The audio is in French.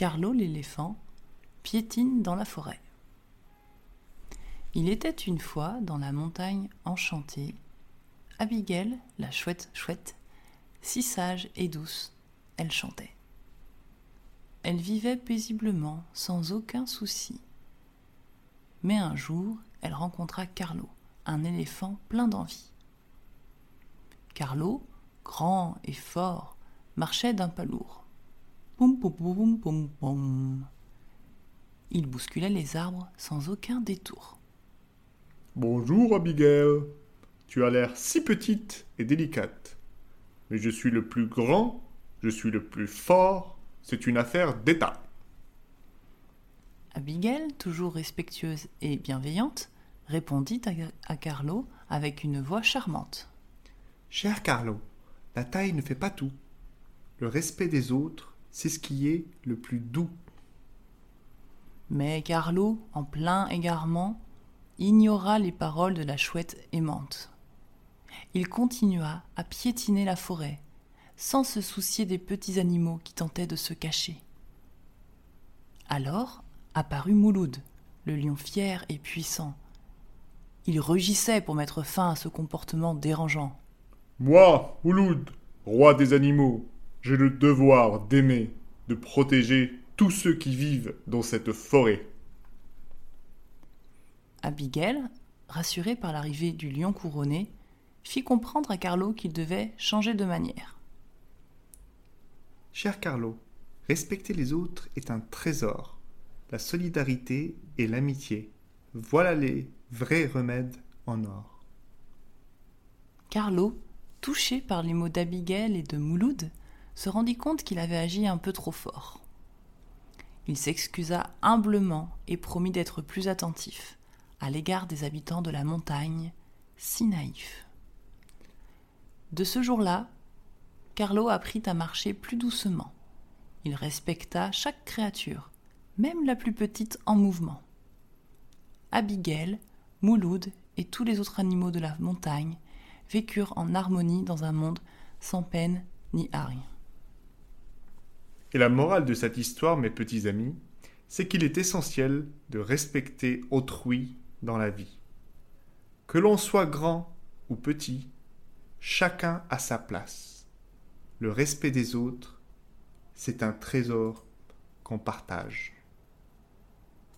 Carlo l'éléphant piétine dans la forêt. Il était une fois dans la montagne enchantée, Abigail, la chouette chouette, si sage et douce, elle chantait. Elle vivait paisiblement, sans aucun souci. Mais un jour, elle rencontra Carlo, un éléphant plein d'envie. Carlo, grand et fort, marchait d'un pas lourd. Poum poum poum poum poum. Il bousculait les arbres sans aucun détour. Bonjour Abigail. Tu as l'air si petite et délicate. Mais je suis le plus grand, je suis le plus fort, c'est une affaire d'État. Abigail, toujours respectueuse et bienveillante, répondit à, Carlo avec une voix charmante. Cher Carlo, la taille ne fait pas tout. Le respect des autres, c'est ce qui est le plus doux. Mais Carlo, en plein égarement, ignora les paroles de la chouette aimante. Il continua à piétiner la forêt, sans se soucier des petits animaux qui tentaient de se cacher. Alors apparut Mouloud, le lion fier et puissant. Il rugissait pour mettre fin à ce comportement dérangeant. Moi, Mouloud, roi des animaux, j'ai le devoir d'aimer, de protéger tous ceux qui vivent dans cette forêt. Abigail, rassurée par l'arrivée du lion couronné, fit comprendre à Carlo qu'il devait changer de manière. Cher Carlo, respecter les autres est un trésor. La solidarité et l'amitié, voilà les vrais remèdes en or. Carlo, touché par les mots d'Abigail et de Mouloud, se rendit compte qu'il avait agi un peu trop fort. Il s'excusa humblement et promit d'être plus attentif à l'égard des habitants de la montagne, si naïfs. De ce jour-là, Carlo apprit à marcher plus doucement. Il respecta chaque créature, même la plus petite en mouvement. Abigail, Mouloud et tous les autres animaux de la montagne vécurent en harmonie dans un monde sans peine ni hargne. Et la morale de cette histoire, mes petits amis, c'est qu'il est essentiel de respecter autrui dans la vie. Que l'on soit grand ou petit, chacun a sa place. Le respect des autres, c'est un trésor qu'on partage.